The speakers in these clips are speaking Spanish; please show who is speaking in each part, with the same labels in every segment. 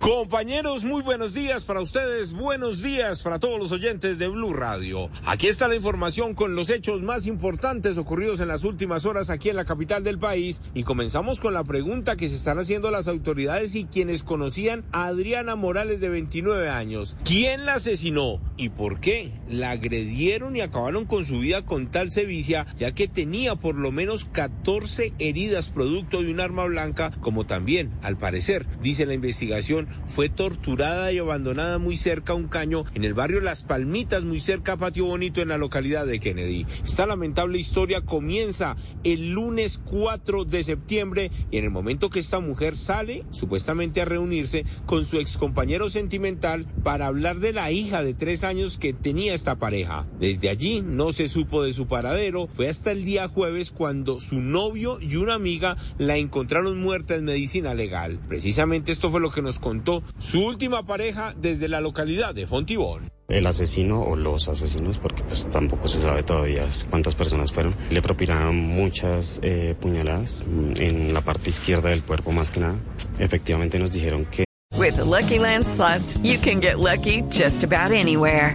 Speaker 1: Compañeros, muy buenos días para ustedes, buenos días para todos los oyentes de Blue Radio. Aquí está la información con los hechos más importantes ocurridos en las últimas horas aquí en la capital del país y comenzamos con la pregunta que se están haciendo las autoridades y quienes conocían a Adriana Morales de 29 años. ¿Quién la asesinó y por qué? La agredieron y acabaron con su vida con tal sevicia ya que tenía por lo menos 14 heridas producto de un arma blanca como también, al parecer, dice la investigación, fue torturada y abandonada muy cerca a un caño en el barrio Las Palmitas, muy cerca a Patio Bonito en la localidad de Kennedy. Esta lamentable historia comienza el lunes 4 de septiembre y en el momento que esta mujer sale supuestamente a reunirse con su excompañero sentimental para hablar de la hija de tres años que tenía esta pareja. Desde allí no se supo de su paradero, fue hasta el día jueves cuando su novio y una amiga la encontraron muerta en medicina legal. Precisamente esto fue lo que nos contó su última pareja desde la localidad de Fontibón.
Speaker 2: El asesino o los asesinos, porque pues tampoco se sabe todavía cuántas personas fueron, le propinaron muchas eh, puñaladas en la parte izquierda del cuerpo más que nada. Efectivamente nos dijeron que...
Speaker 3: With the Lucky Land slots, you can get lucky just about anywhere.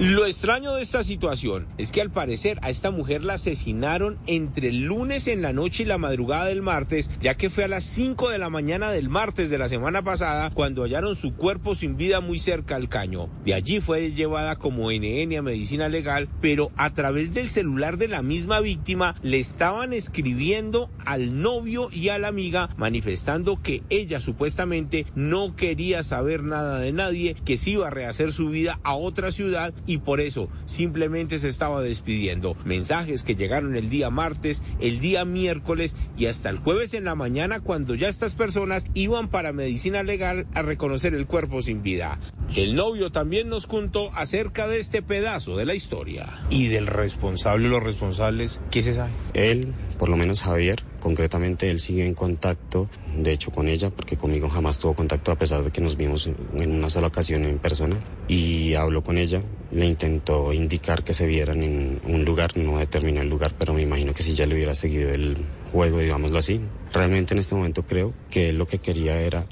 Speaker 1: Lo extraño de esta situación es que al parecer a esta mujer la asesinaron entre el lunes en la noche y la madrugada del martes, ya que fue a las 5 de la mañana del martes de la semana pasada cuando hallaron su cuerpo sin vida muy cerca al caño. De allí fue llevada como NN a medicina legal, pero a través del celular de la misma víctima le estaban escribiendo al novio y a la amiga manifestando que ella supuestamente no quería saber nada de nadie, que se iba a rehacer su vida a otra ciudad y por eso simplemente se estaba despidiendo. Mensajes que llegaron el día martes, el día miércoles y hasta el jueves en la mañana cuando ya estas personas iban para medicina legal a reconocer el cuerpo sin vida. El novio también nos contó acerca de este pedazo de la historia y del responsable o los responsables. ¿Qué se sabe?
Speaker 2: Él, por lo menos Javier, concretamente él sigue en contacto, de hecho con ella, porque conmigo jamás tuvo contacto a pesar de que nos vimos en una sola ocasión en persona y habló con ella, le intentó indicar que se vieran en un lugar, no determinó el lugar, pero me imagino que si ya le hubiera seguido el juego, digámoslo así, realmente en este momento creo que él lo que quería era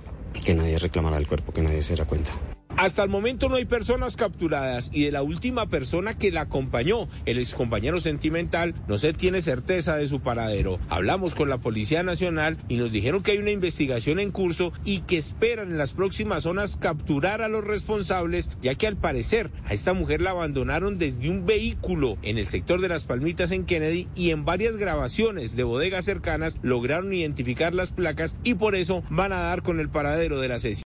Speaker 2: que nadie reclamara el cuerpo, que nadie se diera cuenta.
Speaker 1: Hasta el momento no hay personas capturadas y de la última persona que la acompañó, el excompañero sentimental, no se tiene certeza de su paradero. Hablamos con la Policía Nacional y nos dijeron que hay una investigación en curso y que esperan en las próximas zonas capturar a los responsables, ya que al parecer a esta mujer la abandonaron desde un vehículo en el sector de las Palmitas en Kennedy y en varias grabaciones de bodegas cercanas lograron identificar las placas y por eso van a dar con el paradero de la sesión.